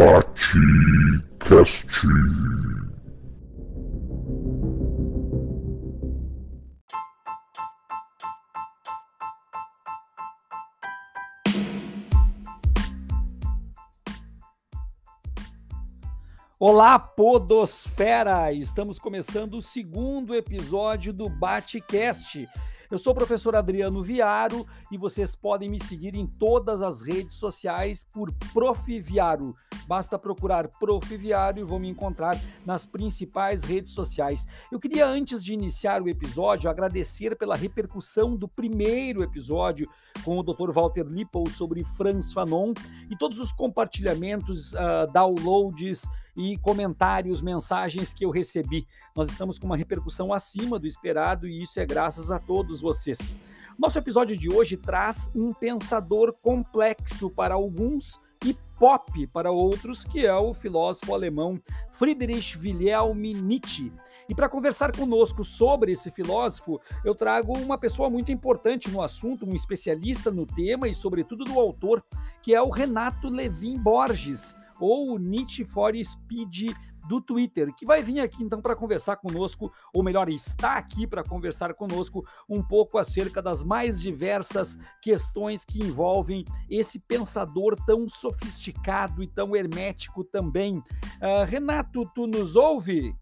Batcast. Olá, Podosfera! Estamos começando o segundo episódio do Batcast. Eu sou o professor Adriano Viaro e vocês podem me seguir em todas as redes sociais por Prof. Viaro. Basta procurar Prof. Viaro e vão me encontrar nas principais redes sociais. Eu queria, antes de iniciar o episódio, agradecer pela repercussão do primeiro episódio com o Dr. Walter Lippel sobre Franz Fanon e todos os compartilhamentos, uh, downloads e comentários, mensagens que eu recebi. Nós estamos com uma repercussão acima do esperado e isso é graças a todos vocês. Nosso episódio de hoje traz um pensador complexo para alguns pop para outros, que é o filósofo alemão Friedrich Wilhelm Nietzsche. E para conversar conosco sobre esse filósofo, eu trago uma pessoa muito importante no assunto, um especialista no tema e, sobretudo, do autor, que é o Renato Levin Borges ou Nietzsche for Speed do Twitter, que vai vir aqui então para conversar conosco, ou melhor, está aqui para conversar conosco um pouco acerca das mais diversas questões que envolvem esse pensador tão sofisticado e tão hermético também. Uh, Renato, tu nos ouve?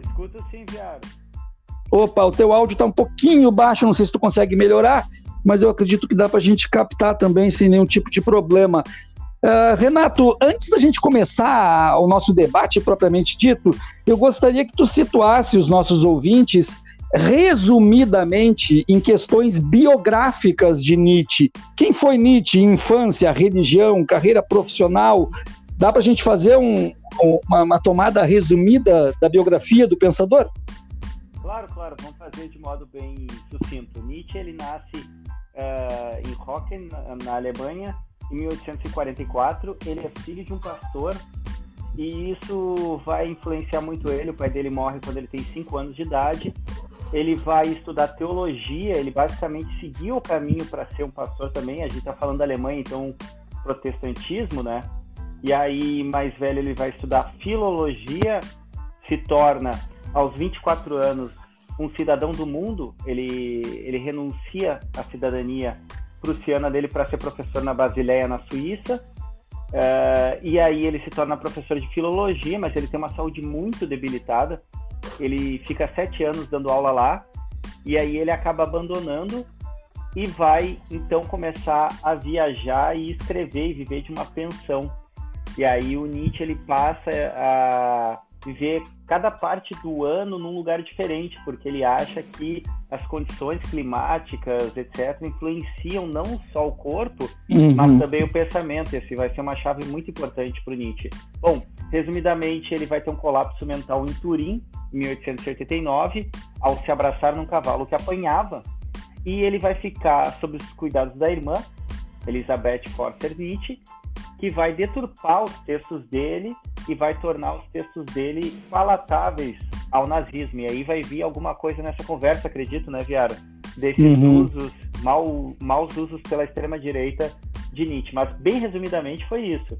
Escuto sim, Viário. Opa, o teu áudio está um pouquinho baixo, não sei se tu consegue melhorar, mas eu acredito que dá para a gente captar também sem nenhum tipo de problema. Uh, Renato, antes da gente começar o nosso debate propriamente dito, eu gostaria que tu situasse os nossos ouvintes resumidamente em questões biográficas de Nietzsche. Quem foi Nietzsche? Infância, religião, carreira profissional? Dá para a gente fazer um, uma, uma, tomada resumida da biografia do pensador? Claro, claro, vamos fazer de modo bem sucinto. Nietzsche ele nasce uh, em Hocken, na, na Alemanha, em 1844. Ele é filho de um pastor e isso vai influenciar muito ele. O pai dele morre quando ele tem 5 anos de idade. Ele vai estudar teologia, ele basicamente seguiu o caminho para ser um pastor também. A gente está falando da Alemanha, então protestantismo, né? E aí, mais velho, ele vai estudar filologia, se torna, aos 24 anos, um cidadão do mundo. Ele, ele renuncia à cidadania prussiana dele para ser professor na Basileia, na Suíça. Uh, e aí ele se torna professor de filologia, mas ele tem uma saúde muito debilitada. Ele fica sete anos dando aula lá, e aí ele acaba abandonando e vai então começar a viajar e escrever e viver de uma pensão e aí o Nietzsche ele passa a viver cada parte do ano num lugar diferente, porque ele acha que as condições climáticas, etc., influenciam não só o corpo, uhum. mas também o pensamento. Esse vai ser uma chave muito importante para o Nietzsche. Bom, resumidamente, ele vai ter um colapso mental em Turim, em 1889, ao se abraçar num cavalo que apanhava, e ele vai ficar sob os cuidados da irmã, Elizabeth Forster Nietzsche, que vai deturpar os textos dele e vai tornar os textos dele palatáveis ao nazismo. E aí vai vir alguma coisa nessa conversa, acredito, né, Viara? Desses uhum. usos, mal, maus usos pela extrema-direita de Nietzsche. Mas, bem resumidamente, foi isso.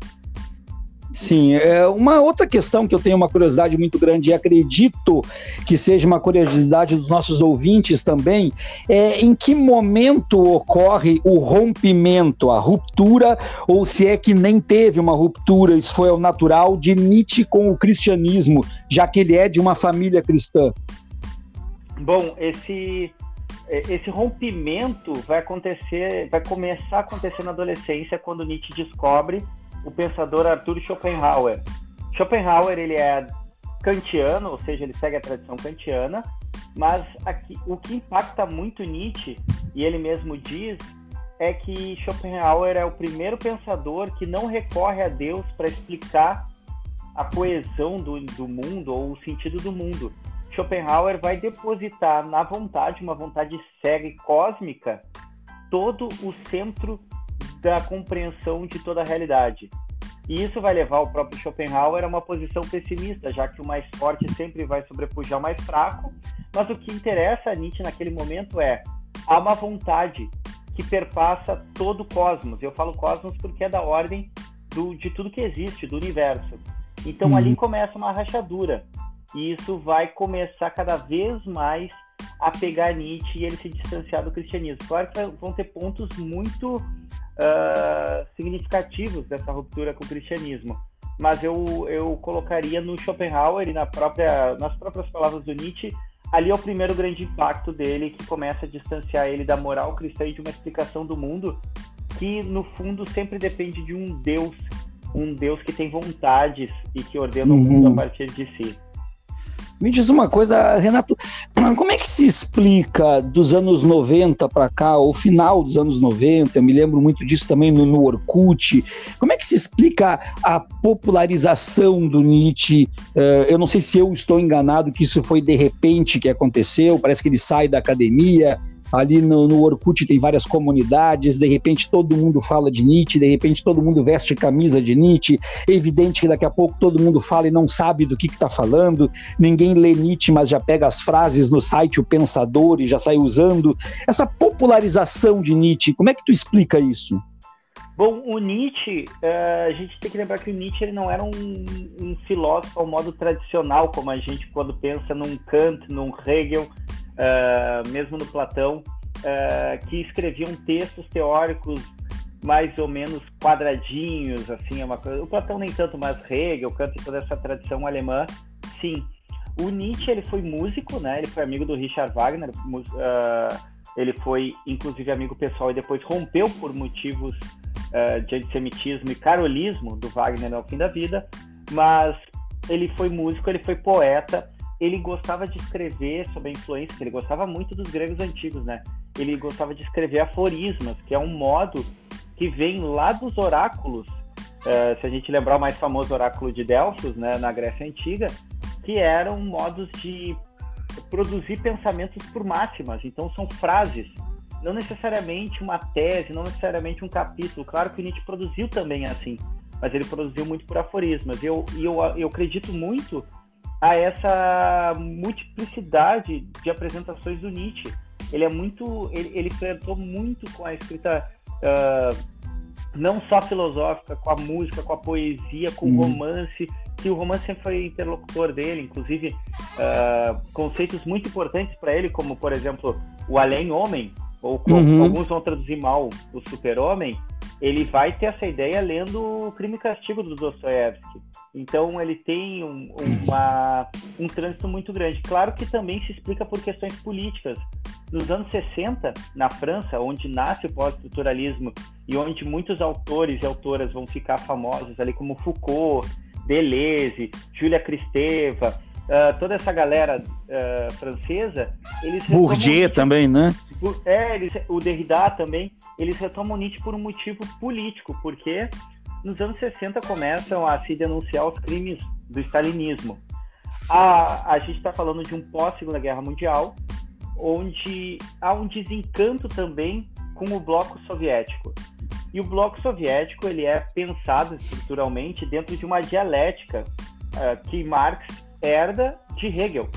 Sim, é uma outra questão que eu tenho uma curiosidade muito grande e acredito que seja uma curiosidade dos nossos ouvintes também, é em que momento ocorre o rompimento, a ruptura, ou se é que nem teve uma ruptura, isso foi o natural de Nietzsche com o cristianismo, já que ele é de uma família cristã. Bom, esse esse rompimento vai acontecer, vai começar a acontecer na adolescência quando Nietzsche descobre o pensador Arthur Schopenhauer. Schopenhauer ele é kantiano, ou seja, ele segue a tradição kantiana, mas aqui, o que impacta muito Nietzsche, e ele mesmo diz, é que Schopenhauer é o primeiro pensador que não recorre a Deus para explicar a coesão do, do mundo ou o sentido do mundo. Schopenhauer vai depositar na vontade, uma vontade cega e cósmica, todo o centro da compreensão de toda a realidade. E isso vai levar o próprio Schopenhauer a uma posição pessimista, já que o mais forte sempre vai sobrepujar o mais fraco. Mas o que interessa a Nietzsche naquele momento é há uma vontade que perpassa todo o cosmos. Eu falo cosmos porque é da ordem do, de tudo que existe, do universo. Então uhum. ali começa uma rachadura. E isso vai começar cada vez mais a pegar Nietzsche e ele se distanciar do cristianismo. Claro que vão ter pontos muito uh, significativos dessa ruptura com o cristianismo, mas eu, eu colocaria no Schopenhauer e na própria, nas próprias palavras do Nietzsche, ali é o primeiro grande impacto dele que começa a distanciar ele da moral cristã e de uma explicação do mundo que no fundo sempre depende de um Deus, um Deus que tem vontades e que ordena uhum. o mundo a uhum. partir de si. Me diz uma coisa, Renato, como é que se explica dos anos 90 para cá, ou final dos anos 90, eu me lembro muito disso também no, no Orkut, como é que se explica a popularização do Nietzsche? Uh, eu não sei se eu estou enganado que isso foi de repente que aconteceu, parece que ele sai da academia, ali no, no Orkut tem várias comunidades, de repente todo mundo fala de Nietzsche, de repente todo mundo veste camisa de Nietzsche, é evidente que daqui a pouco todo mundo fala e não sabe do que está falando, ninguém lê Nietzsche, mas já pega as frases no site O Pensador e já sai usando. Essa popularização de Nietzsche, como é que tu explica isso? Bom, o Nietzsche, uh, a gente tem que lembrar que o Nietzsche ele não era um, um, filósofo ao modo tradicional, como a gente quando pensa num Kant, num Hegel, uh, mesmo no Platão, uh, que escreviam textos teóricos mais ou menos quadradinhos, assim, é uma coisa. O Platão nem tanto, mas Hegel, Kant e toda essa tradição alemã, sim. O Nietzsche ele foi músico, né? Ele foi amigo do Richard Wagner. Uh, ele foi, inclusive, amigo pessoal e depois rompeu por motivos uh, de antissemitismo e carolismo do Wagner ao fim da vida. Mas ele foi músico, ele foi poeta ele gostava de escrever sob a influência, ele gostava muito dos gregos antigos, né? Ele gostava de escrever aforismas, que é um modo que vem lá dos oráculos. Uh, se a gente lembrar o mais famoso oráculo de Delfos, né, na Grécia Antiga, que eram modos de produzir pensamentos por máximas. Então são frases, não necessariamente uma tese, não necessariamente um capítulo. Claro que Nietzsche produziu também assim, mas ele produziu muito por aforismas. E eu, eu, eu acredito muito a essa multiplicidade de apresentações do Nietzsche. Ele é muito, ele, ele flertou muito com a escrita uh, não só filosófica, com a música, com a poesia, com uhum. o romance, que o romance sempre foi interlocutor dele, inclusive uh, conceitos muito importantes para ele, como por exemplo o além-homem, ou como uhum. alguns vão traduzir mal o super-homem, ele vai ter essa ideia lendo o Crime e Castigo do Dostoiévski. Então ele tem um, uma, um trânsito muito grande. Claro que também se explica por questões políticas. Nos anos 60, na França, onde nasce o pós-estruturalismo e onde muitos autores e autoras vão ficar famosos ali, como Foucault, Deleuze, Julia Kristeva, uh, toda essa galera uh, francesa, eles Bourdieu também, né? É, eles, o Derrida também, eles retomam Nietzsche por um motivo político, porque nos anos 60 começam a se denunciar os crimes do stalinismo. A, a gente está falando de um pós-Segunda Guerra Mundial, onde há um desencanto também com o bloco soviético. E o bloco soviético ele é pensado estruturalmente dentro de uma dialética uh, que Marx herda de Hegel.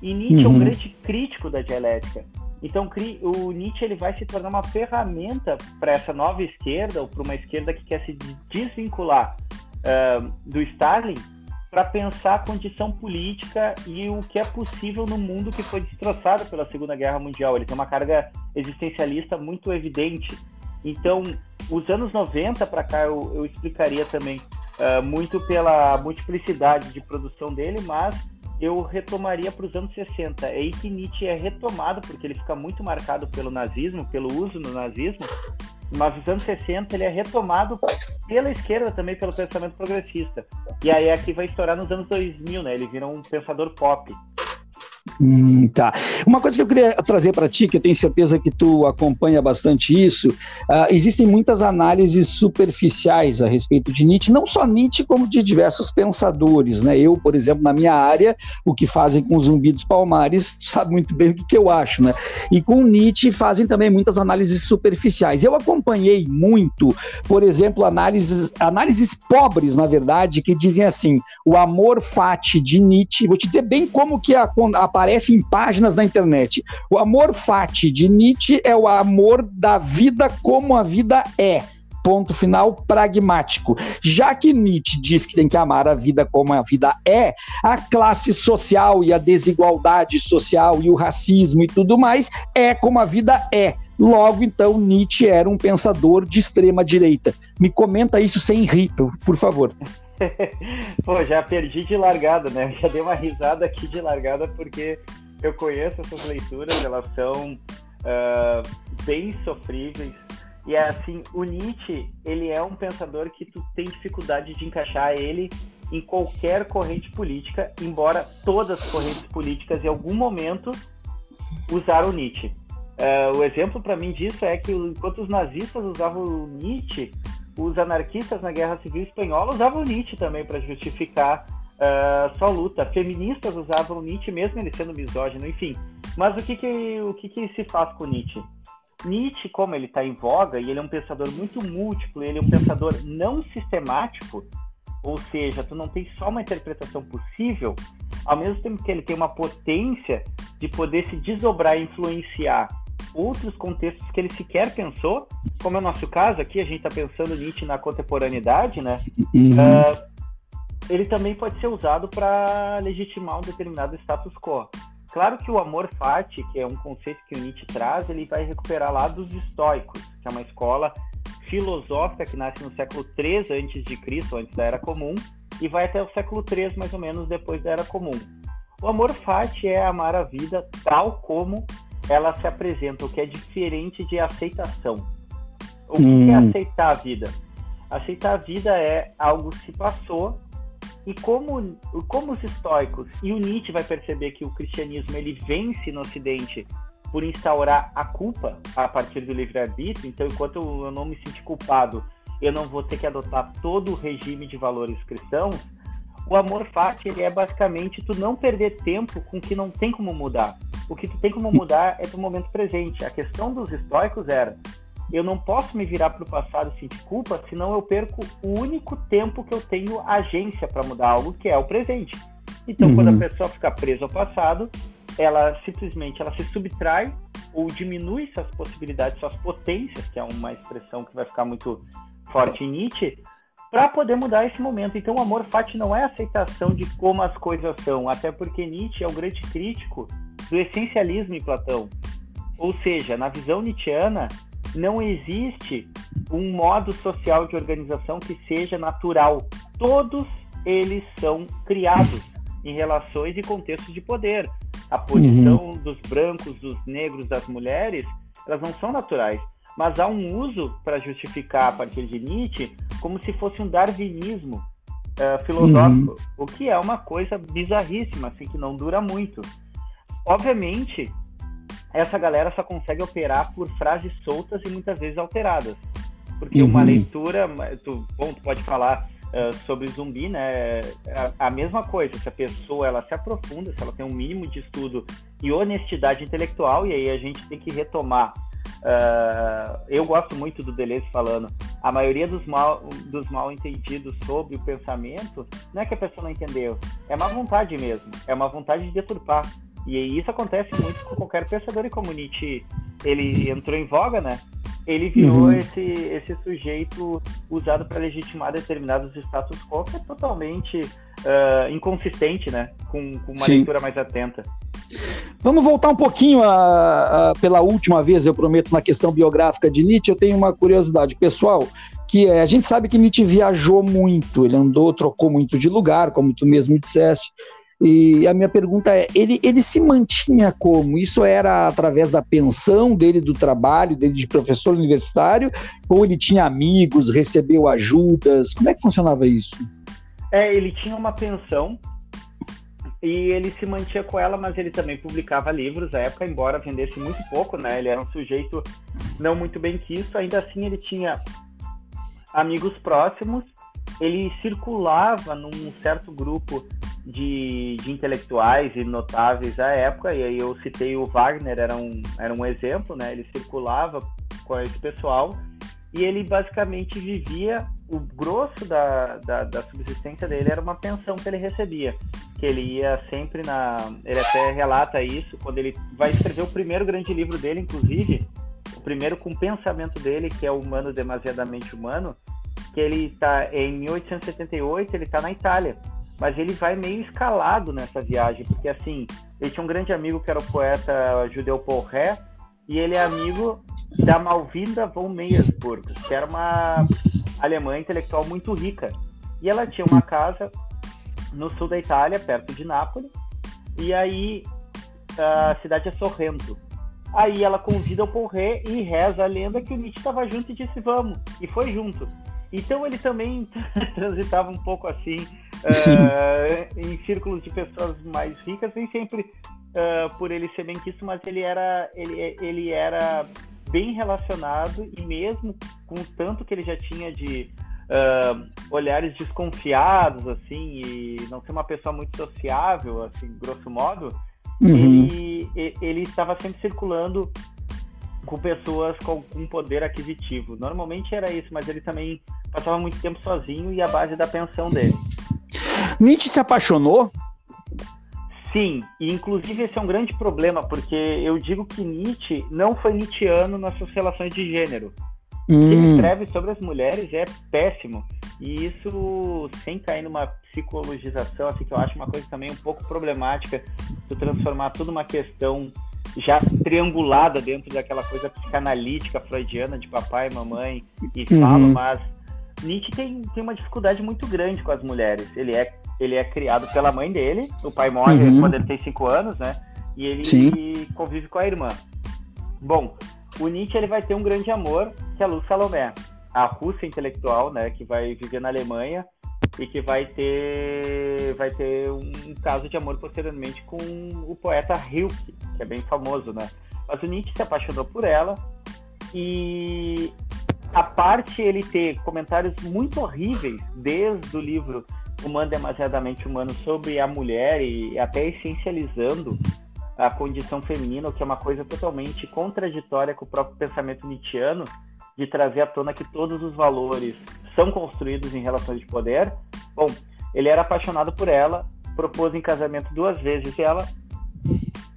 E Nietzsche uhum. é um uhum. grande crítico da dialética. Então o Nietzsche ele vai se tornar uma ferramenta para essa nova esquerda ou para uma esquerda que quer se desvincular uh, do Stalin para pensar a condição política e o que é possível no mundo que foi destroçado pela Segunda Guerra Mundial. Ele tem uma carga existencialista muito evidente. Então, os anos 90 para cá eu, eu, explicaria também uh, muito pela multiplicidade de produção dele, mas eu retomaria para os anos 60. É aí que Nietzsche é retomado, porque ele fica muito marcado pelo nazismo, pelo uso no nazismo, mas nos anos 60 ele é retomado pela esquerda também, pelo pensamento progressista. E aí aqui vai estourar nos anos 2000, né? Ele vira um pensador pop. Hum, tá. Uma coisa que eu queria trazer para ti, que eu tenho certeza que tu acompanha bastante isso, uh, existem muitas análises superficiais a respeito de Nietzsche, não só Nietzsche, como de diversos pensadores, né? Eu, por exemplo, na minha área, o que fazem com Zumbi dos Palmares, sabe muito bem o que, que eu acho, né? E com Nietzsche fazem também muitas análises superficiais. Eu acompanhei muito, por exemplo, análises, análises pobres, na verdade, que dizem assim: o amor fati de Nietzsche, vou te dizer bem como que a, a aparece em páginas na internet. O amor fati de Nietzsche é o amor da vida como a vida é ponto final pragmático. Já que Nietzsche diz que tem que amar a vida como a vida é, a classe social e a desigualdade social e o racismo e tudo mais é como a vida é. Logo, então, Nietzsche era um pensador de extrema direita. Me comenta isso sem rir, por favor. Pô, já perdi de largada, né? Já dei uma risada aqui de largada porque eu conheço essas leituras, elas são uh, bem sofríveis. E é assim, o Nietzsche, ele é um pensador que tu tem dificuldade de encaixar ele em qualquer corrente política, embora todas as correntes políticas em algum momento usaram Nietzsche. Uh, o exemplo para mim disso é que enquanto os nazistas usavam Nietzsche, os anarquistas na Guerra Civil Espanhola usavam Nietzsche também para justificar uh, sua luta. Feministas usavam Nietzsche, mesmo ele sendo misógino, enfim. Mas o que, que, o que, que se faz com Nietzsche? Nietzsche, como ele está em voga, e ele é um pensador muito múltiplo, ele é um pensador não sistemático, ou seja, tu não tem só uma interpretação possível, ao mesmo tempo que ele tem uma potência de poder se desdobrar e influenciar outros contextos que ele sequer pensou, como é o nosso caso aqui, a gente está pensando Nietzsche na contemporaneidade, né? Uhum. Uh, ele também pode ser usado para legitimar um determinado status quo. Claro que o amor fati, que é um conceito que o Nietzsche traz, ele vai recuperar lá dos estoicos, que é uma escola filosófica que nasce no século III antes de Cristo, antes da Era Comum, e vai até o século III mais ou menos depois da Era Comum. O amor fati é amar a vida tal como ela se apresenta, o que é diferente de aceitação. O que é hum. é aceitar a vida? Aceitar a vida é algo que se passou e como, como os estoicos e o Nietzsche vai perceber que o cristianismo ele vence no Ocidente por instaurar a culpa a partir do livre-arbítrio, então enquanto eu não me sentir culpado, eu não vou ter que adotar todo o regime de valores cristãos, o amor fati ele é basicamente tu não perder tempo com o que não tem como mudar. O que tu tem como mudar é o momento presente. A questão dos estoicos era: eu não posso me virar para o passado e sentir culpa, senão eu perco o único tempo que eu tenho agência para mudar algo, que é o presente. Então, uhum. quando a pessoa fica presa ao passado, ela simplesmente ela se subtrai ou diminui suas possibilidades, suas potências, que é uma expressão que vai ficar muito forte em Nietzsche, para poder mudar esse momento. Então, o amor fati não é aceitação de como as coisas são, até porque Nietzsche é o grande crítico do essencialismo em Platão. Ou seja, na visão nietzschiana, não existe um modo social de organização que seja natural. Todos eles são criados em relações e contextos de poder. A posição uhum. dos brancos, dos negros, das mulheres, elas não são naturais. Mas há um uso para justificar a partir de Nietzsche como se fosse um darwinismo uh, filosófico, uhum. o que é uma coisa bizarríssima, assim, que não dura muito. Obviamente, essa galera só consegue operar por frases soltas e muitas vezes alteradas. Porque uhum. uma leitura, tu, bom, tu pode falar uh, sobre zumbi, né? A, a, mesma coisa, se a pessoa ela se aprofunda, se ela tem um mínimo de estudo e honestidade intelectual, e aí a gente tem que retomar. Uh, eu gosto muito do Deleuze falando, a maioria dos mal, dos mal entendidos sobre o pensamento não é que a pessoa não entendeu, é má vontade mesmo, é uma vontade de deturpar. E isso acontece muito com qualquer pensador, e como Nietzsche ele entrou em voga, né? Ele virou uhum. esse, esse sujeito usado para legitimar determinados status quo, que é totalmente uh, inconsistente, né? Com, com uma Sim. leitura mais atenta. Vamos voltar um pouquinho a, a, pela última vez, eu prometo, na questão biográfica de Nietzsche. Eu tenho uma curiosidade pessoal, que é, a gente sabe que Nietzsche viajou muito, ele andou, trocou muito de lugar, como tu mesmo disseste, e a minha pergunta é: ele, ele se mantinha como? Isso era através da pensão dele, do trabalho dele de professor universitário? Ou ele tinha amigos, recebeu ajudas? Como é que funcionava isso? É, ele tinha uma pensão e ele se mantinha com ela, mas ele também publicava livros na época, embora vendesse muito pouco, né? Ele era um sujeito não muito bem quisto, ainda assim ele tinha amigos próximos, ele circulava num certo grupo de, de intelectuais e notáveis à época, e aí eu citei o Wagner, era um, era um exemplo, né? Ele circulava com esse pessoal e ele basicamente vivia o grosso da, da, da, subsistência dele era uma pensão que ele recebia que ele ia sempre na ele até relata isso quando ele vai escrever o primeiro grande livro dele inclusive o primeiro com o pensamento dele que é humano demasiadamente humano que ele está em 1878 ele está na Itália mas ele vai meio escalado nessa viagem porque assim ele tinha um grande amigo que era o poeta judeu Paul Ré e ele é amigo da Malvinda von Meyersburg, que era uma alemã intelectual muito rica. E ela tinha uma casa no sul da Itália, perto de Nápoles, e aí a cidade é Sorrento. Aí ela convida o Porré e reza a lenda que o Nietzsche estava junto e disse vamos, e foi junto. Então ele também transitava um pouco assim uh, em círculos de pessoas mais ricas, nem sempre uh, por ele ser bem quisto, mas ele era, ele, ele era bem relacionado e mesmo com o tanto que ele já tinha de uh, olhares desconfiados, assim, e não ser uma pessoa muito sociável, assim, grosso modo, uhum. ele, ele estava sempre circulando com pessoas com algum poder aquisitivo. Normalmente era isso, mas ele também passava muito tempo sozinho e a base da pensão dele. Nietzsche se apaixonou Sim, e inclusive esse é um grande problema, porque eu digo que Nietzsche não foi Nietzscheano nas suas relações de gênero. Hum. O que ele hum. escreve sobre as mulheres é péssimo. E isso, sem cair numa psicologização, assim, que eu acho uma coisa também um pouco problemática, de transformar tudo uma questão já triangulada dentro daquela coisa psicanalítica freudiana de papai e mamãe e fala, uhum. mas Nietzsche tem, tem uma dificuldade muito grande com as mulheres. Ele é ele é criado pela mãe dele, o pai morre uhum. quando ele tem 5 anos, né? E ele Sim. convive com a irmã. Bom, o Nietzsche ele vai ter um grande amor, que é a Luz Salomé, a russa intelectual, né, que vai viver na Alemanha e que vai ter vai ter um caso de amor posteriormente com o poeta Rilke, que é bem famoso, né? Mas o Nietzsche se apaixonou por ela e a parte ele ter comentários muito horríveis desde o livro humano demasiadamente humano sobre a mulher e até essencializando a condição feminina, o que é uma coisa totalmente contraditória com o próprio pensamento nietzschiano de trazer à tona que todos os valores são construídos em relações de poder. Bom, ele era apaixonado por ela, propôs em casamento duas vezes e ela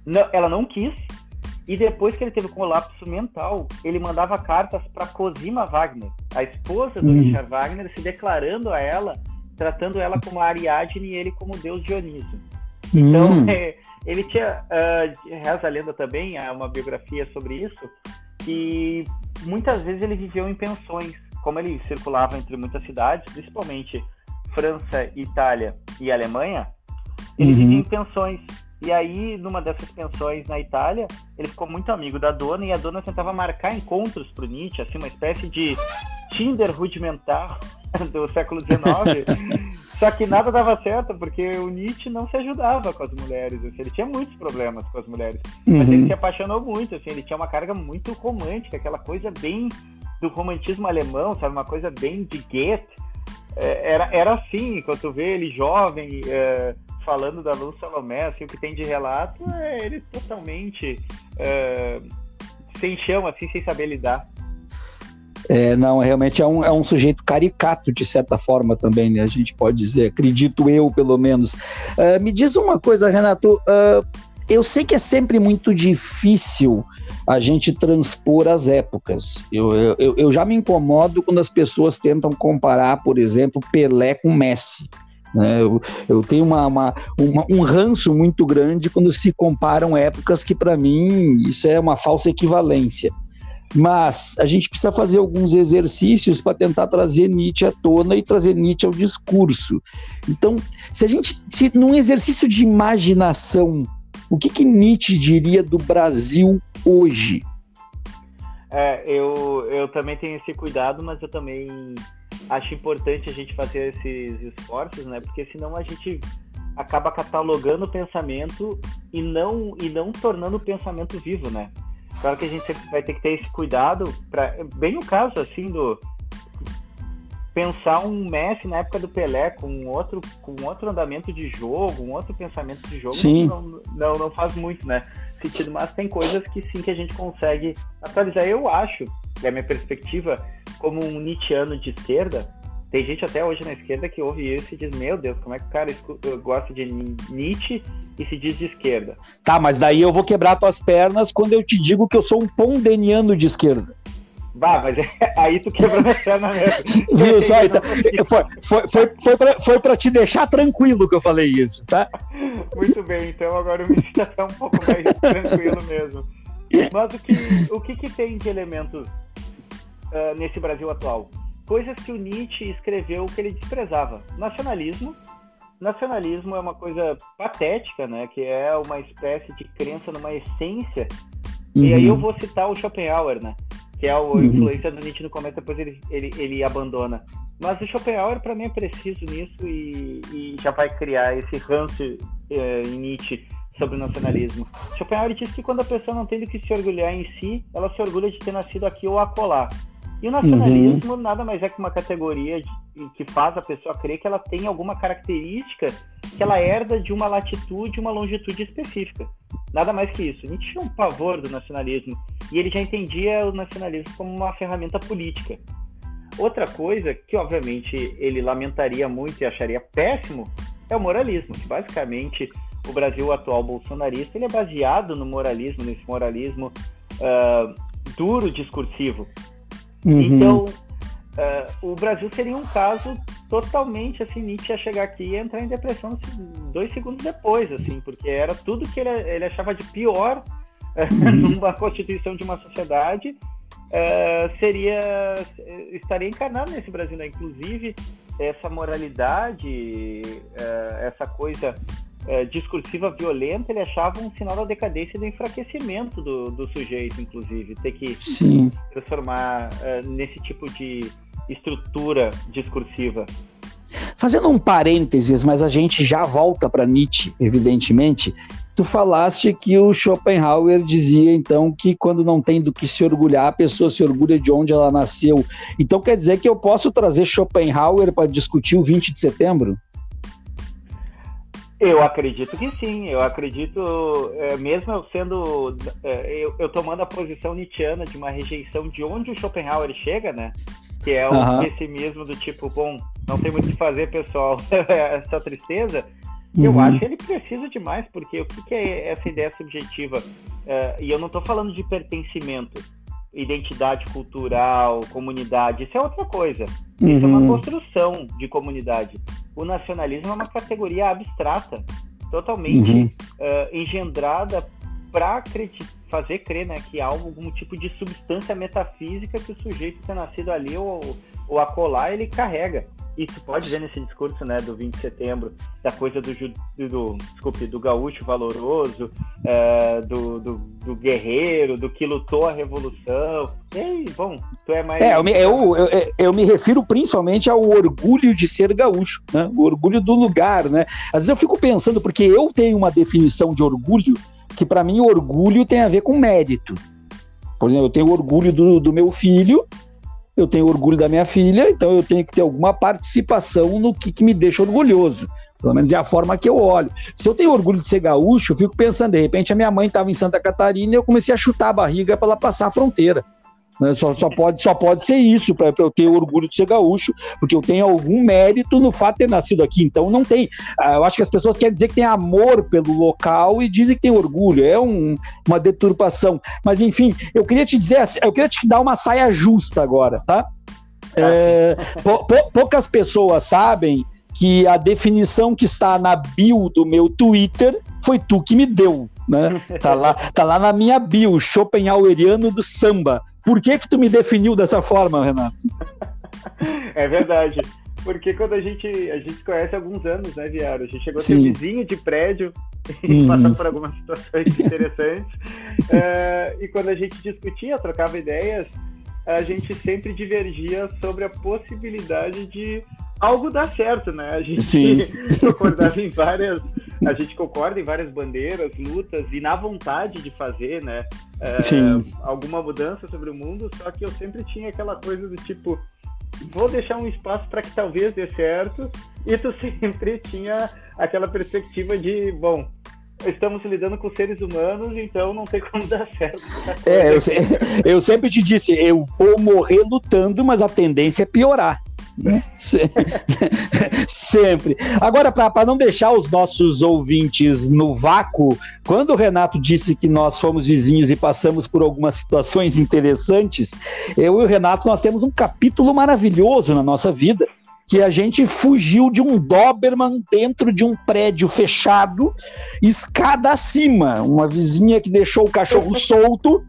não, ela não quis. E depois que ele teve o colapso mental, ele mandava cartas para Cosima Wagner, a esposa do hum. Richard Wagner, se declarando a ela tratando ela como Ariadne e ele como Deus Dioniso. Então, hum. é, ele tinha, uh, reza a lenda também, há uma biografia sobre isso, que muitas vezes ele viveu em pensões, como ele circulava entre muitas cidades, principalmente França, Itália e Alemanha, ele uhum. vivia em pensões. E aí, numa dessas pensões na Itália, ele ficou muito amigo da dona e a dona tentava marcar encontros para o Nietzsche, assim, uma espécie de Tinder rudimentar do século XIX. Só que nada dava certo, porque o Nietzsche não se ajudava com as mulheres. Assim, ele tinha muitos problemas com as mulheres. Uhum. Mas ele se apaixonou muito, assim, ele tinha uma carga muito romântica, aquela coisa bem do romantismo alemão, sabe? Uma coisa bem de Goethe. É, era, era assim, quando tu vê ele jovem, é, falando da Luz Salomé, assim, o que tem de relato, é ele totalmente é, sem chão, assim, sem saber lidar. É, não, realmente é um, é um sujeito caricato, de certa forma, também, né? A gente pode dizer, acredito eu, pelo menos. Uh, me diz uma coisa, Renato. Uh, eu sei que é sempre muito difícil a gente transpor as épocas. Eu, eu, eu já me incomodo quando as pessoas tentam comparar, por exemplo, Pelé com Messi. Né? Eu, eu tenho uma, uma, uma, um ranço muito grande quando se comparam épocas que, para mim, isso é uma falsa equivalência. Mas a gente precisa fazer alguns exercícios para tentar trazer Nietzsche à tona e trazer Nietzsche ao discurso. Então, se a gente, se num exercício de imaginação, o que, que Nietzsche diria do Brasil hoje? É, eu, eu também tenho esse cuidado, mas eu também acho importante a gente fazer esses esforços, né? Porque senão a gente acaba catalogando o pensamento e não, e não tornando o pensamento vivo, né? Claro que a gente sempre vai ter que ter esse cuidado, pra, bem o caso, assim, do pensar um Messi na época do Pelé com outro, com outro andamento de jogo, um outro pensamento de jogo. Não, não, não faz muito, né? Sentido, mas tem coisas que sim que a gente consegue atualizar. Eu acho, da minha perspectiva, como um Nietzscheano de esquerda, tem gente até hoje na esquerda que ouve isso e diz: Meu Deus, como é que o cara gosta de Nietzsche e se diz de esquerda? Tá, mas daí eu vou quebrar tuas pernas quando eu te digo que eu sou um pondeniano de esquerda. Bah, mas aí tu quebrou minha perna mesmo. Viu só? Então, foi, foi, foi, foi, pra, foi pra te deixar tranquilo que eu falei isso, tá? Muito bem, então agora eu me sinto até um pouco mais tranquilo mesmo. Mas o que, o que, que tem de elementos uh, nesse Brasil atual? Coisas que o Nietzsche escreveu que ele desprezava. Nacionalismo. Nacionalismo é uma coisa patética, né? Que é uma espécie de crença numa essência. Uhum. E aí eu vou citar o Schopenhauer, né? Que é o uhum. influência do Nietzsche no começo, depois ele, ele, ele abandona. Mas o Schopenhauer, para mim, é preciso nisso e, e, já vai criar esse ranço eh, em Nietzsche sobre o nacionalismo. Schopenhauer diz que quando a pessoa não tem do que se orgulhar em si, ela se orgulha de ter nascido aqui ou acolá. E o nacionalismo uhum. nada mais é que uma categoria de, que faz a pessoa crer que ela tem alguma característica que ela herda de uma latitude, uma longitude específica. Nada mais que isso. Nietzsche tinha um pavor do nacionalismo e ele já entendia o nacionalismo como uma ferramenta política. Outra coisa que, obviamente, ele lamentaria muito e acharia péssimo é o moralismo, que basicamente o Brasil atual bolsonarista ele é baseado no moralismo, nesse moralismo uh, duro discursivo, Uhum. Então, uh, o Brasil seria um caso totalmente assim, Nietzsche ia chegar aqui e entrar em depressão dois segundos depois, assim, porque era tudo que ele, ele achava de pior uhum. numa constituição de uma sociedade uh, seria estaria encarnado nesse Brasil, né? Inclusive essa moralidade, uh, essa coisa é, discursiva violenta, ele achava um sinal da decadência e do enfraquecimento do, do sujeito, inclusive. Ter que Sim. transformar é, nesse tipo de estrutura discursiva. Fazendo um parênteses, mas a gente já volta para Nietzsche, evidentemente. Tu falaste que o Schopenhauer dizia então que quando não tem do que se orgulhar, a pessoa se orgulha de onde ela nasceu. Então quer dizer que eu posso trazer Schopenhauer para discutir o 20 de setembro? Eu acredito que sim, eu acredito, é, mesmo eu sendo, é, eu, eu, tomando a posição nietzschiana de uma rejeição de onde o Schopenhauer chega, né? Que é o uhum. pessimismo do tipo, bom, não tem muito o que fazer, pessoal, essa tristeza. Uhum. Eu acho que ele precisa demais, porque o que, que é essa ideia subjetiva? É, e eu não estou falando de pertencimento, identidade cultural, comunidade, isso é outra coisa. Isso uhum. é uma uhum. construção de comunidade o nacionalismo é uma categoria abstrata, totalmente uhum. uh, engendrada para fazer crer né, que há algum tipo de substância metafísica que o sujeito que é nascido ali ou, ou acolá ele carrega. Isso pode ver nesse discurso né, do 20 de setembro, da coisa do, do, desculpe, do gaúcho valoroso, é, do, do, do, guerreiro, do que lutou a revolução. E, bom, tu é mais. É, eu, eu, eu, eu, me refiro principalmente ao orgulho de ser gaúcho, né? o orgulho do lugar. Né? Às vezes eu fico pensando, porque eu tenho uma definição de orgulho, que para mim orgulho tem a ver com mérito. Por exemplo, eu tenho orgulho do, do meu filho, eu tenho orgulho da minha filha, então eu tenho que ter alguma participação no que, que me deixa orgulhoso. Pelo menos é a forma que eu olho. Se eu tenho orgulho de ser gaúcho, eu fico pensando, de repente a minha mãe estava em Santa Catarina e eu comecei a chutar a barriga para ela passar a fronteira. Né? Só, só, pode, só pode ser isso, para eu ter orgulho de ser gaúcho, porque eu tenho algum mérito no fato de ter nascido aqui. Então não tem. Ah, eu acho que as pessoas querem dizer que tem amor pelo local e dizem que tem orgulho. É um, uma deturpação. Mas enfim, eu queria te dizer, eu queria te dar uma saia justa agora, tá? É, pou, poucas pessoas sabem que a definição que está na bio do meu Twitter foi tu que me deu, né? Tá lá, tá lá na minha bio, Schopenhaueriano do samba. Por que que tu me definiu dessa forma, Renato? É verdade. Porque quando a gente, a gente conhece há alguns anos, né, Viário? A gente chegou a ser vizinho de prédio e uhum. passou por algumas situações interessantes. uh, e quando a gente discutia, trocava ideias, a gente sempre divergia sobre a possibilidade de algo dá certo, né? A gente Sim. concordava em várias, a gente concorda em várias bandeiras, lutas e na vontade de fazer, né? É, Sim. alguma mudança sobre o mundo, só que eu sempre tinha aquela coisa do tipo, vou deixar um espaço para que talvez dê certo, e tu sempre tinha aquela perspectiva de, bom, estamos lidando com seres humanos, então não tem como dar certo. É, eu, eu sempre te disse, eu vou morrer lutando, mas a tendência é piorar. Né? Sempre. Agora, para não deixar os nossos ouvintes no vácuo, quando o Renato disse que nós fomos vizinhos e passamos por algumas situações interessantes, eu e o Renato nós temos um capítulo maravilhoso na nossa vida que a gente fugiu de um Doberman dentro de um prédio fechado, escada acima, uma vizinha que deixou o cachorro solto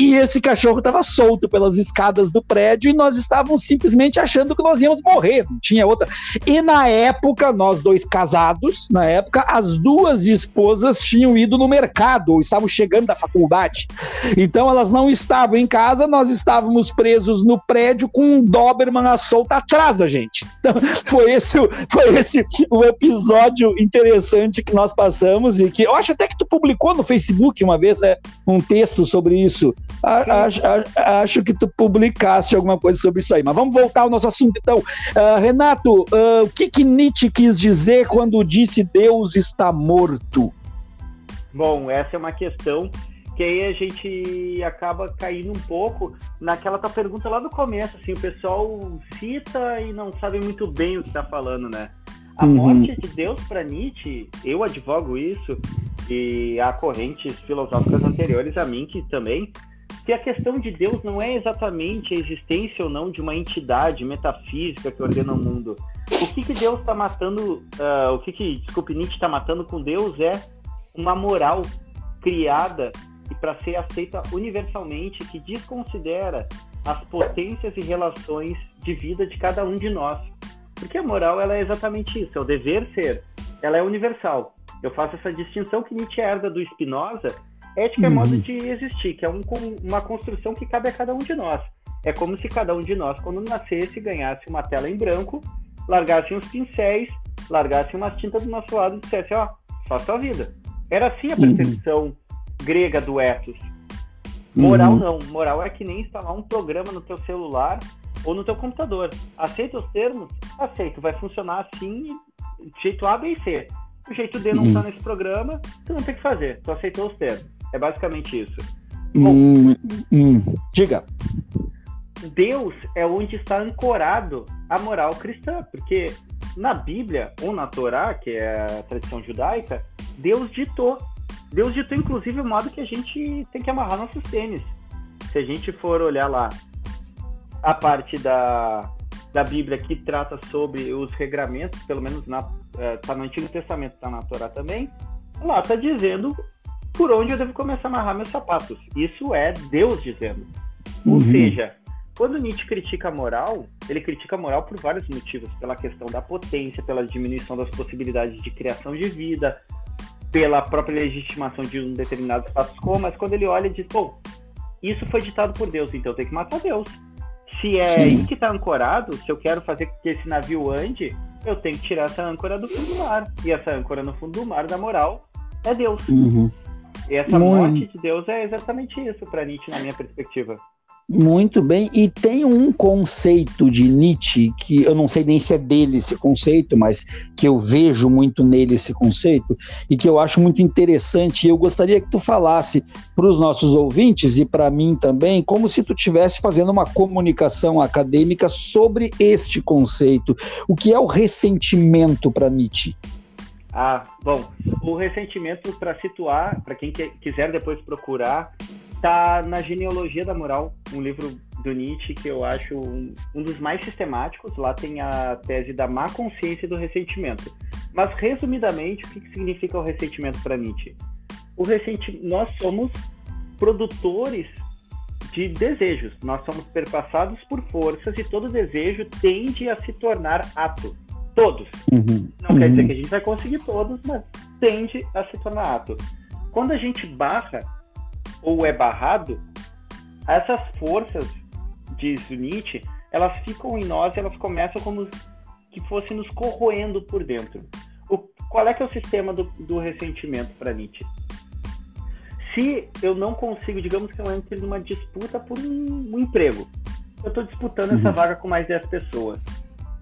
e esse cachorro estava solto pelas escadas do prédio e nós estávamos simplesmente achando que nós íamos morrer, não tinha outra. E na época, nós dois casados, na época, as duas esposas tinham ido no mercado ou estavam chegando da faculdade. Então elas não estavam em casa, nós estávamos presos no prédio com um Doberman à solta atrás da gente. Então, foi esse, foi esse o episódio interessante que nós passamos e que eu acho até que tu publicou no Facebook uma vez né, um texto sobre isso. Acho, acho, que tu publicaste alguma coisa sobre isso aí. Mas vamos voltar ao nosso assunto então. Uh, Renato, uh, o que, que Nietzsche quis dizer quando disse Deus está morto? Bom, essa é uma questão que aí a gente acaba caindo um pouco naquela tua pergunta lá no começo, assim, o pessoal cita e não sabe muito bem o que está falando, né? A uhum. morte de Deus para Nietzsche, eu advogo isso, e há correntes filosóficas anteriores a mim que também, que a questão de Deus não é exatamente a existência ou não de uma entidade metafísica que ordena o mundo. O que, que Deus está matando, uh, o que, que, desculpe, Nietzsche está matando com Deus é uma moral criada e para ser aceita universalmente, que desconsidera as potências e relações de vida de cada um de nós. Porque a moral ela é exatamente isso, é o dever ser. Ela é universal. Eu faço essa distinção que Nietzsche herda do Spinoza. Ética é uhum. é modo de existir, que é um, uma construção que cabe a cada um de nós. É como se cada um de nós, quando nascesse, ganhasse uma tela em branco, largasse uns pincéis, largasse uma tinta do nosso lado e dissesse, ó, oh, faça a vida. Era assim a uhum. percepção uhum grega do ethos. Moral uhum. não. Moral é que nem instalar um programa no teu celular ou no teu computador. Aceita os termos? Aceito. Vai funcionar assim, jeito A, B e C. O jeito D não está uhum. nesse programa, tu não tem que fazer. Tu aceitou os termos. É basicamente isso. Bom, hum, hum. Diga. Deus é onde está ancorado a moral cristã, porque na Bíblia ou na Torá, que é a tradição judaica, Deus ditou Deus ditou, inclusive, o modo que a gente tem que amarrar nossos tênis. Se a gente for olhar lá a parte da, da Bíblia que trata sobre os regramentos, pelo menos na, é, tá no Antigo Testamento, tá na Torá também, lá tá dizendo por onde eu devo começar a amarrar meus sapatos. Isso é Deus dizendo. Ou uhum. seja, quando Nietzsche critica a moral, ele critica a moral por vários motivos, pela questão da potência, pela diminuição das possibilidades de criação de vida, pela própria legitimação de um determinado status quo, mas quando ele olha e diz, pô, isso foi ditado por Deus, então tenho que matar Deus. Se é Sim. aí que está ancorado, se eu quero fazer com que esse navio ande, eu tenho que tirar essa âncora do fundo do mar. E essa âncora no fundo do mar da moral é Deus. Uhum. E essa Muito. morte de Deus é exatamente isso para Nietzsche, na minha perspectiva. Muito bem, e tem um conceito de Nietzsche que eu não sei nem se é dele esse conceito, mas que eu vejo muito nele esse conceito e que eu acho muito interessante. E eu gostaria que tu falasse para os nossos ouvintes e para mim também, como se tu estivesse fazendo uma comunicação acadêmica sobre este conceito. O que é o ressentimento para Nietzsche? Ah, bom, o ressentimento, para situar, para quem quiser depois procurar, está na Genealogia da Moral, um livro do Nietzsche que eu acho um, um, dos mais sistemáticos. Lá tem a tese da má consciência e do ressentimento. Mas, resumidamente, o que, que significa o ressentimento para Nietzsche? O ressentimento, nós somos produtores de desejos. Nós somos perpassados por forças e todo desejo tende a se tornar ato. Todos. Uhum. Não uhum. quer dizer uhum. que a gente vai conseguir todos, mas tende a se tornar ato. Quando a gente barra ou é barrado, essas forças, diz Nietzsche, elas ficam em nós e elas começam como que fosse nos corroendo por dentro. O, qual é que é o sistema do, do ressentimento para Nietzsche? Se eu não consigo, digamos que eu entre numa disputa por um, um emprego, eu estou disputando uhum. essa vaga com mais 10 pessoas.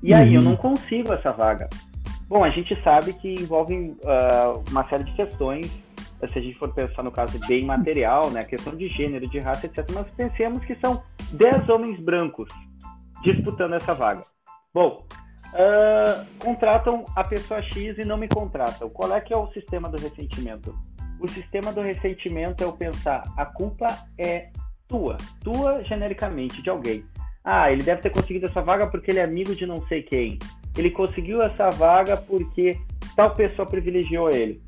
E aí eu uhum. não consigo essa vaga. Bom, a gente sabe que envolve uh, uma série de questões, se a gente for pensar no caso bem material, né, questão de gênero, de raça, etc. Mas pensemos que são 10 homens brancos disputando essa vaga. Bom, uh, contratam a pessoa X e não me contratam. Qual é que é o sistema do ressentimento? O sistema do ressentimento é eu pensar, a culpa é tua, tua genericamente, de alguém. Ah, ele deve ter conseguido essa vaga porque ele é amigo de não sei quem. Ele conseguiu essa vaga porque tal pessoa privilegiou ele.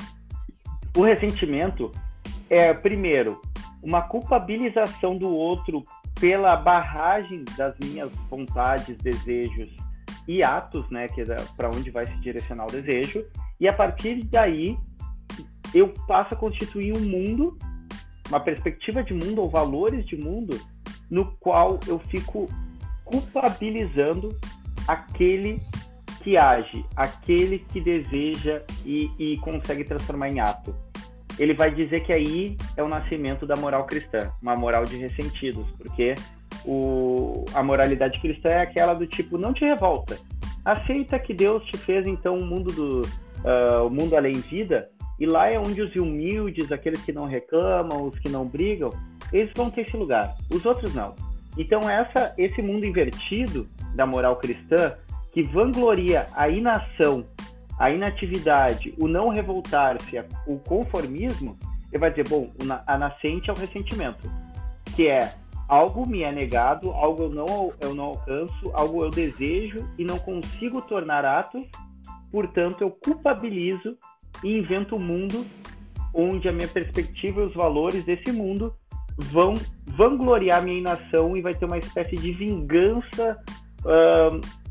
O ressentimento é, primeiro, uma culpabilização do outro pela barragem das minhas vontades, desejos e atos, né, que é para onde vai se direcionar o desejo, e a partir daí eu passo a constituir um mundo, uma perspectiva de mundo ou valores de mundo no qual eu fico culpabilizando aquele que age, aquele que deseja e, e consegue transformar em ato. Ele vai dizer que aí é o nascimento da moral cristã, uma moral de ressentidos, porque o, a moralidade cristã é aquela do tipo, não te revolta. Aceita que Deus te fez então um mundo do uh, o mundo além vida, e lá é onde os humildes, aqueles que não reclamam, os que não brigam, eles vão ter esse lugar. Os outros não. Então essa, esse mundo invertido da moral cristã, que vangloria a inação, a inatividade, o não revoltar-se, o conformismo, ele vai dizer, bom, a nascente é o ressentimento, que é algo me é negado, algo eu não, eu não alcanço, algo eu desejo e não consigo tornar atos, portanto eu culpabilizo e invento um mundo onde a minha perspectiva e os valores desse mundo vão vangloriar minha inação e vai ter uma espécie de vingança uh,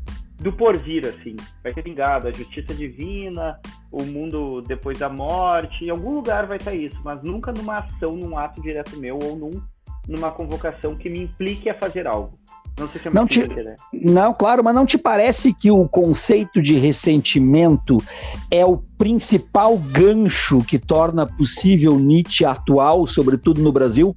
do porvir, assim. Vai ser vingado, a justiça divina, o mundo depois da morte, em algum lugar vai estar isso, mas nunca numa ação, num ato direto meu ou num, numa convocação que me implique a fazer algo. Não sei se é não, te... não, claro, mas não te parece que o conceito de ressentimento é o principal gancho que torna possível Nietzsche atual, sobretudo no Brasil?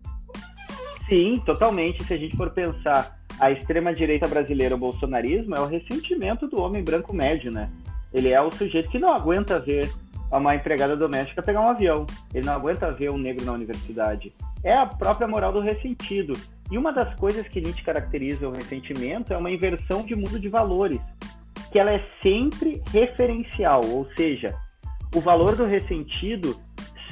Sim, totalmente. Se a gente for pensar a extrema-direita brasileira, o bolsonarismo, é o ressentimento do homem branco médio, né? Ele é o sujeito que não aguenta ver uma empregada doméstica pegar um avião. Ele não aguenta ver um negro na universidade. É a própria moral do ressentido. E uma das coisas que Nietzsche caracteriza o ressentimento é uma inversão de mundo de valores, que ela é sempre referencial, ou seja, o valor do ressentido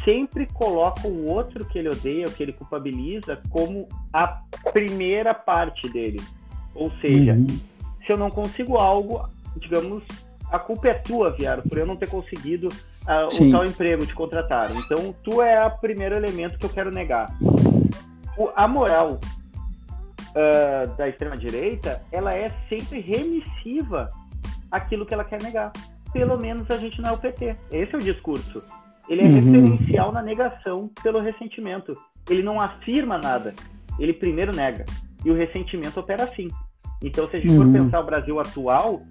sempre coloca o outro que ele odeia, o que ele culpabiliza, como a primeira parte dele. Ou seja, uhum. se eu não consigo algo, digamos, a culpa é tua, Viaro, por eu não ter conseguido uh, o tal emprego, te contrataram. Então, tu é o primeiro elemento que eu quero negar. O, a moral uh, da extrema-direita, ela é sempre remissiva àquilo que ela quer negar. Pelo menos a gente não é o PT. Esse é o discurso. Ele é uhum. referencial na negação pelo ressentimento. Ele não afirma nada, ele primeiro nega. E o ressentimento opera assim. Então, se a gente uhum. for pensar o Brasil atual,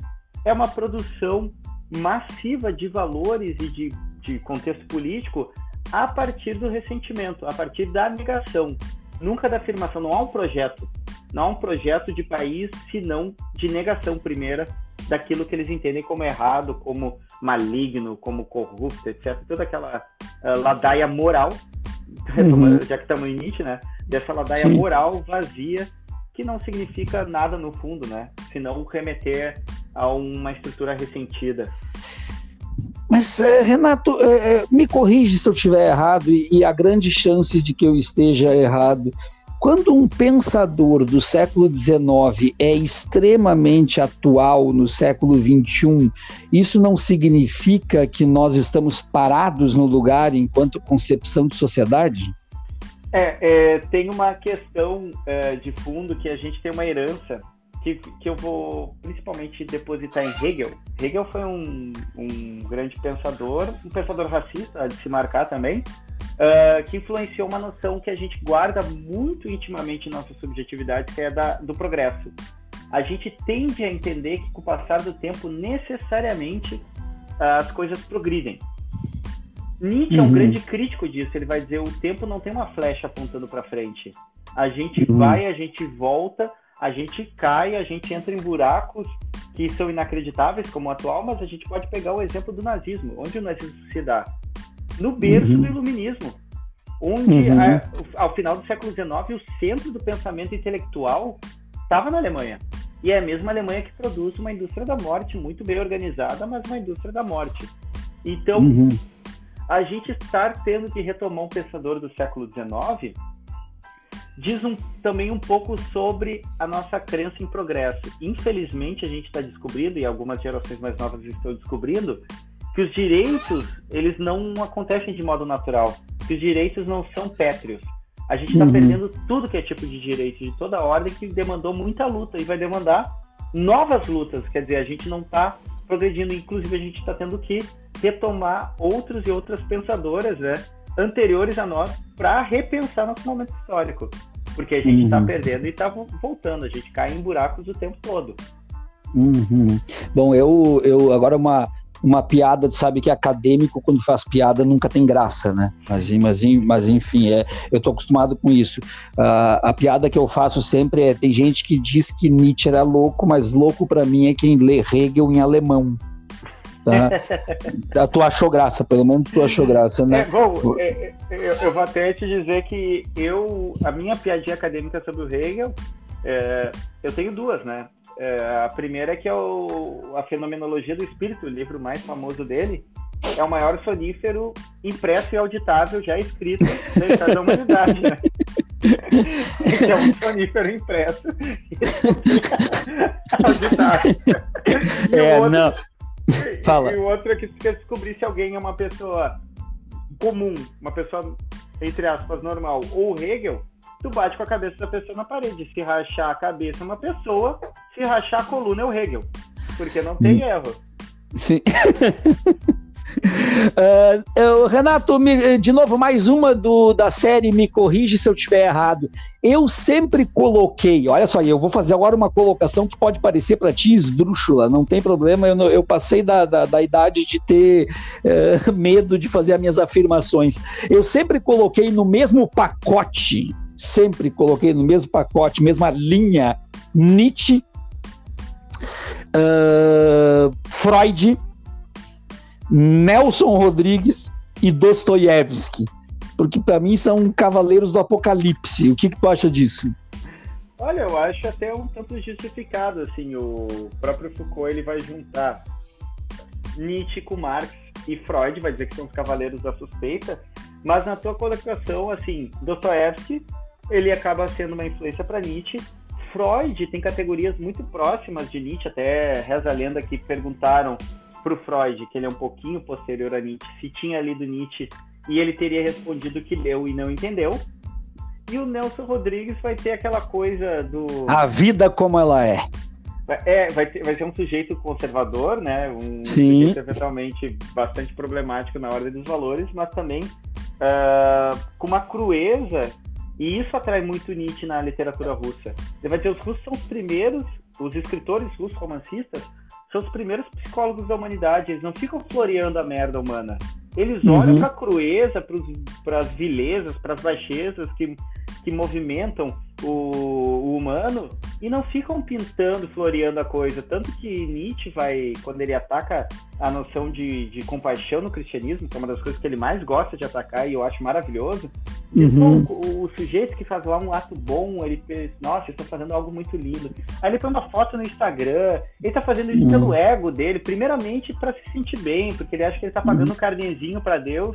é uma produção massiva de valores e de, de contexto político a partir do ressentimento, a partir da negação, nunca da afirmação. Não há um projeto, não há um projeto de país senão de negação primeira daquilo que eles entendem como errado, como maligno, como corrupto, etc. Toda aquela uh, ladaia moral, uhum. já que estamos em Nietzsche, né? Dessa ladaia Sim. moral vazia que não significa nada no fundo, né? Senão remeter a uma estrutura ressentida. Mas, eh, Renato, eh, eh, me corrige se eu estiver errado, e, a grande chance de que eu esteja errado. Quando um pensador do século XIX é extremamente atual no século XXI, isso não significa que nós estamos parados no lugar enquanto concepção de sociedade? É, é tem uma questão é, de fundo que a gente tem uma herança que, que eu vou principalmente depositar em Hegel. Hegel foi um, um grande pensador, um pensador racista, de se marcar também, uh, que influenciou uma noção que a gente guarda muito intimamente em nossa subjetividade, que é da, do progresso. a gente tende a entender que com o passar do tempo, necessariamente, as coisas progridem. Nietzsche uhum. é um uhum. grande crítico disso. Ele vai dizer: o tempo não tem uma flecha apontando para frente. A gente uhum. vai, a gente volta, a gente cai, a gente entra em buracos que são inacreditáveis, como o atual, mas a gente pode pegar o exemplo do nazismo. Onde o nazismo se dá? No berço uhum. do iluminismo. Onde, uhum. a, ao final do século XIX, o centro do pensamento intelectual estava na Alemanha. E é a mesma Alemanha que produz uma indústria da morte muito bem organizada, mas uma indústria da morte. Então, uhum. a gente estar tendo que retomar um pensador do século XIX diz um, também um pouco sobre a nossa crença em progresso. Infelizmente, a gente está descobrindo, e algumas gerações mais novas estão descobrindo, que os direitos eles não acontecem de modo natural, que os direitos não são pétreos. A gente está uhum. perdendo tudo que é tipo de direito, de toda ordem, que demandou muita luta e vai demandar novas lutas. Quer dizer, a gente não está progredindo, inclusive a gente está tendo que retomar outros e outras pensadoras né, anteriores a nós para repensar nosso momento histórico. Porque a gente está uhum. perdendo e está voltando, a gente cai em buracos o tempo todo. Uhum. Bom, eu, eu agora uma, uma piada, sabe que acadêmico, quando faz piada, nunca tem graça, né? Mas, mas, mas enfim, é, eu tô acostumado com isso. Uh, a piada que eu faço sempre é: tem gente que diz que Nietzsche era louco, mas louco para mim é quem lê Hegel em alemão. Tá? tu achou graça, pelo menos tu achou graça, né? É, bom, é, é, eu, eu, vou até te dizer que eu, a minha piadinha acadêmica sobre o Hegel, é, eu tenho duas, né? É, a primeira é que é o, a Fenomenologia do Espírito, o livro mais famoso dele, é o maior sonífero impresso e auditável já escrito da história da humanidade, né? Esse é um sonífero impresso e auditável. E é, outro, não. Fala. E o outro é que quer descobrir se alguém é uma pessoa comum, uma pessoa, entre aspas, normal, ou Hegel, tu bate com a cabeça da pessoa na parede. Se rachar a cabeça é uma pessoa, se rachar a coluna é o Hegel. Porque não tem hum. erro. Sim. Uh, Renato, me, de novo, mais uma do, da série Me Corrige se eu estiver errado. Eu sempre coloquei, olha só, eu vou fazer agora uma colocação que pode parecer para ti esdrúxula, não tem problema, eu, eu passei da, da, da, idade de ter uh, medo de fazer as minhas afirmações. Eu sempre coloquei no mesmo pacote sempre coloquei no mesmo pacote, mesma linha, Nietzsche, uh, Freud, Nelson Rodrigues e Dostoiévski, porque para mim são cavaleiros do apocalipse. O que, que tu acha disso? Olha, eu acho até um tanto justificado, assim, o próprio Foucault ele vai juntar Nietzsche com Marx e Freud, vai dizer que são os cavaleiros da suspeita, mas na tua colocação, assim, Dostoiévski ele acaba sendo uma influência para Nietzsche. Freud tem categorias muito próximas de Nietzsche, até reza a lenda que perguntaram para o Freud, que ele é um pouquinho posterior a Nietzsche, se tinha lido Nietzsche e ele teria respondido que leu e não entendeu. E o Nelson Rodrigues vai ter aquela coisa do. A vida como ela é. É, vai, ter, vai ser um sujeito conservador, né? Um Sim. sujeito eventualmente bastante problemático na ordem dos valores, mas também uh, com uma crueza e isso atrai muito Nietzsche na literatura russa. Você vai ter os russos são os primeiros, os escritores russos romancistas são os primeiros psicólogos da humanidade. Eles não ficam floreando a merda humana. Eles uhum. olham para a crueza, para as vilezas, para as baixezas que, que movimentam o, o, humano e não ficam pintando, floreando a coisa. Tanto que Nietzsche vai, quando ele ataca a noção de, de compaixão no cristianismo, que é uma das coisas que ele mais gosta de atacar e eu acho maravilhoso, Uhum. O, o, sujeito que faz lá um ato bom, ele pensa, nossa, eu tô fazendo algo muito lindo. Aí ele põe uma foto no Instagram, ele tá fazendo isso uhum. pelo ego dele, primeiramente para se sentir bem, porque ele acha que ele tá pagando uhum. um carnezinho para Deus,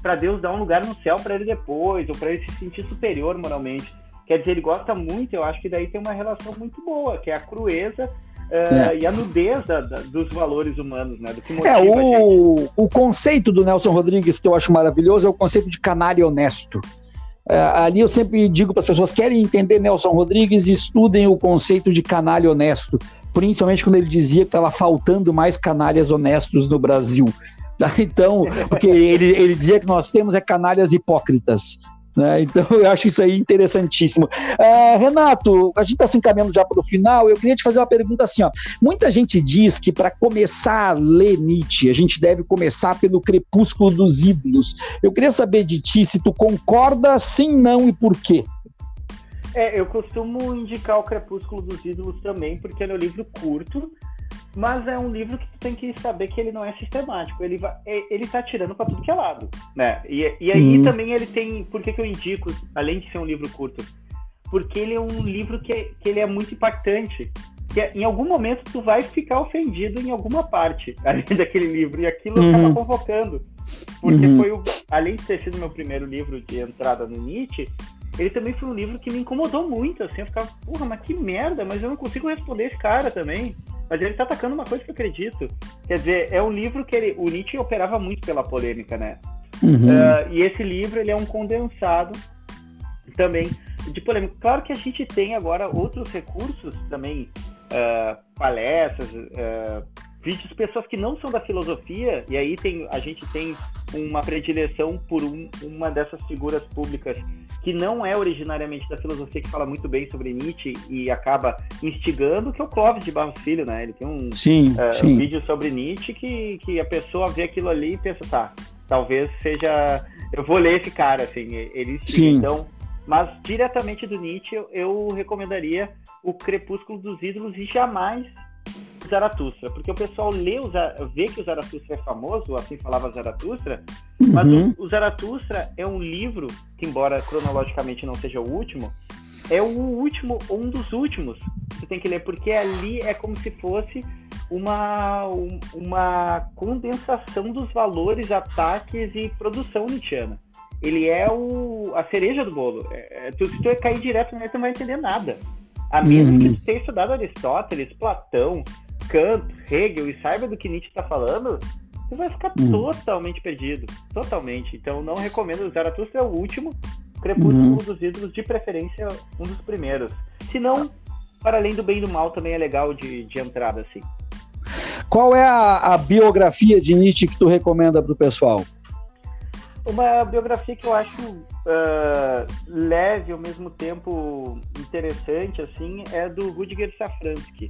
para Deus dar um lugar no céu para ele depois, ou para ele se sentir superior moralmente. Quer dizer, ele gosta muito, eu acho que daí tem uma relação muito boa, que é a crueza Uh, é. e a nudez da, da, dos valores humanos, né? Do que é, o, o conceito do Nelson Rodrigues que eu acho maravilhoso é o conceito de canalha honesto. É, ali eu sempre digo para as pessoas: querem entender Nelson Rodrigues, estudem o conceito de canalha honesto, principalmente quando ele dizia que estava faltando mais canalhas honestos no Brasil. Então, porque ele, ele dizia que nós temos é canalhas hipócritas. Né? Então, eu acho isso aí interessantíssimo. É, Renato, a gente está se encaminhando já para o final. Eu queria te fazer uma pergunta assim: ó. muita gente diz que para começar a ler Nietzsche, a gente deve começar pelo Crepúsculo dos Ídolos. Eu queria saber de ti se tu concorda, sim, não e por quê. É, eu costumo indicar o Crepúsculo dos Ídolos também, porque é um livro curto, mas é um livro que tu tem que saber que ele não é sistemático. Ele vai, é, ele tá tirando para tudo que é lado, né? E, e aí também ele tem, por que, que eu indico, além de ser um livro curto, porque ele é um livro que, que ele é muito impactante. Que em algum momento tu vai ficar ofendido em alguma parte além daquele livro e aquilo uhum. acaba convocando, porque uhum. foi o, além de ter sido meu primeiro livro de entrada no Nietzsche, ele também foi um livro que me incomodou muito, assim, eu ficava, porra, mas que merda, mas eu não consigo responder esse cara também mas ele está atacando uma coisa que eu acredito. Quer dizer, é um livro que ele, o Nietzsche operava muito pela polêmica, né? Uhum. Uh, e esse livro ele é um condensado também de polêmica. Claro que a gente tem agora outros recursos também, uh, palestras, uh, vídeos, pessoas que não são da filosofia, e aí tem, a gente tem uma predileção por um, uma dessas figuras públicas que não é originariamente da filosofia, que fala muito bem sobre Nietzsche e acaba instigando, que é o Clóvis de Barros Filho, né? Ele tem um, sim, uh, sim. um vídeo sobre Nietzsche que, que a pessoa vê aquilo ali e pensa, tá, talvez seja... Eu vou ler esse cara, assim, ele instiga. Então, mas diretamente do Nietzsche, eu recomendaria o Crepúsculo dos Ídolos e jamais Zaratustra, porque o pessoal lê o, vê que o Zaratustra é famoso, assim falava Zaratustra, uhum. mas o, o Zaratustra é um livro que, embora cronologicamente não seja o último, é o último, um dos últimos que você tem que ler, porque ali é como se fosse uma, uma condensação dos valores, ataques e produção nietzschiana. Ele é o, a cereja do bolo. É, é tu, se tu cair direto nele, tu não vai entender nada. A menos uhum. que tu tenha estudado Aristóteles, Platão, Kant, Hegel e saiba do que Nietzsche está falando, você vai ficar uhum. totalmente perdido. Totalmente. Então não recomendo. O Zaratustra é o último. Crepúsculo uhum. dos ídolos, de preferência, um dos primeiros. Se não, para além do bem e do mal, também é legal de, de entrada, assim. Qual é a, a biografia de Nietzsche que tu recomenda para o pessoal? Uma biografia que eu acho uh, leve, ao mesmo tempo interessante, assim, é do Rudiger Safransky.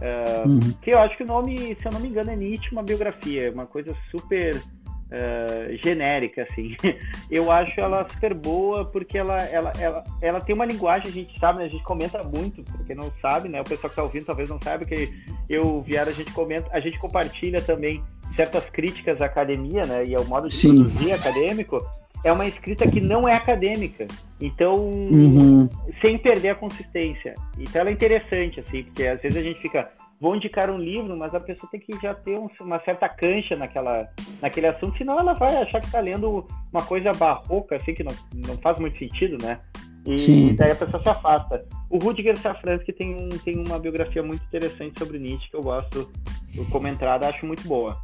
Uh, uhum. Que eu acho que o nome, se eu não me engano, é Nietzsche, uma biografia, uma coisa super uh, genérica, assim. Eu acho ela super boa porque ela, ela, ela, ela tem uma linguagem, a gente sabe, né? a gente comenta muito, porque não sabe, né? O pessoal que está ouvindo talvez não saiba que eu, Viara, a gente comenta, a gente compartilha também certas críticas à academia, né? E ao modo de Sim. produzir acadêmico é uma escrita que não é acadêmica. Então, uhum. sem perder a consistência. Então, ela é interessante, assim, porque às vezes a gente fica, vou indicar um livro, mas a pessoa tem que já ter um, uma certa cancha naquela, naquele assunto, senão ela vai achar que está lendo uma coisa barroca, assim, que não, não faz muito sentido, né? E Sim. daí a pessoa se afasta. O Rudiger Safransky tem, um, tem uma biografia muito interessante sobre Nietzsche, que eu gosto do comentário, acho muito boa.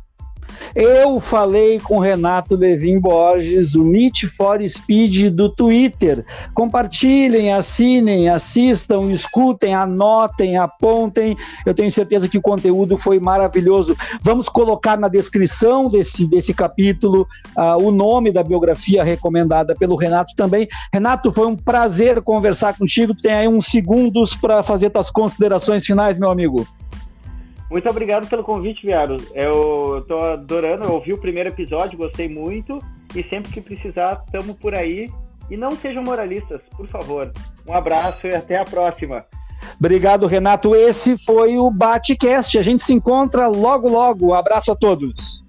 Eu falei com Renato Levin Borges, o Need for Speed do Twitter. Compartilhem, assinem, assistam, escutem, anotem, apontem. Eu tenho certeza que o conteúdo foi maravilhoso. Vamos colocar na descrição desse, desse capítulo uh, o nome da biografia recomendada pelo Renato também. Renato, foi um prazer conversar contigo. Tem aí uns segundos para fazer tuas considerações finais, meu amigo. Muito obrigado pelo convite, Viaro. Eu tô adorando, eu ouvi o primeiro episódio, gostei muito. E sempre que precisar, estamos por aí. E não sejam moralistas, por favor. Um abraço e até a próxima. Obrigado, Renato. Esse foi o Batecast. A gente se encontra logo, logo. Abraço a todos.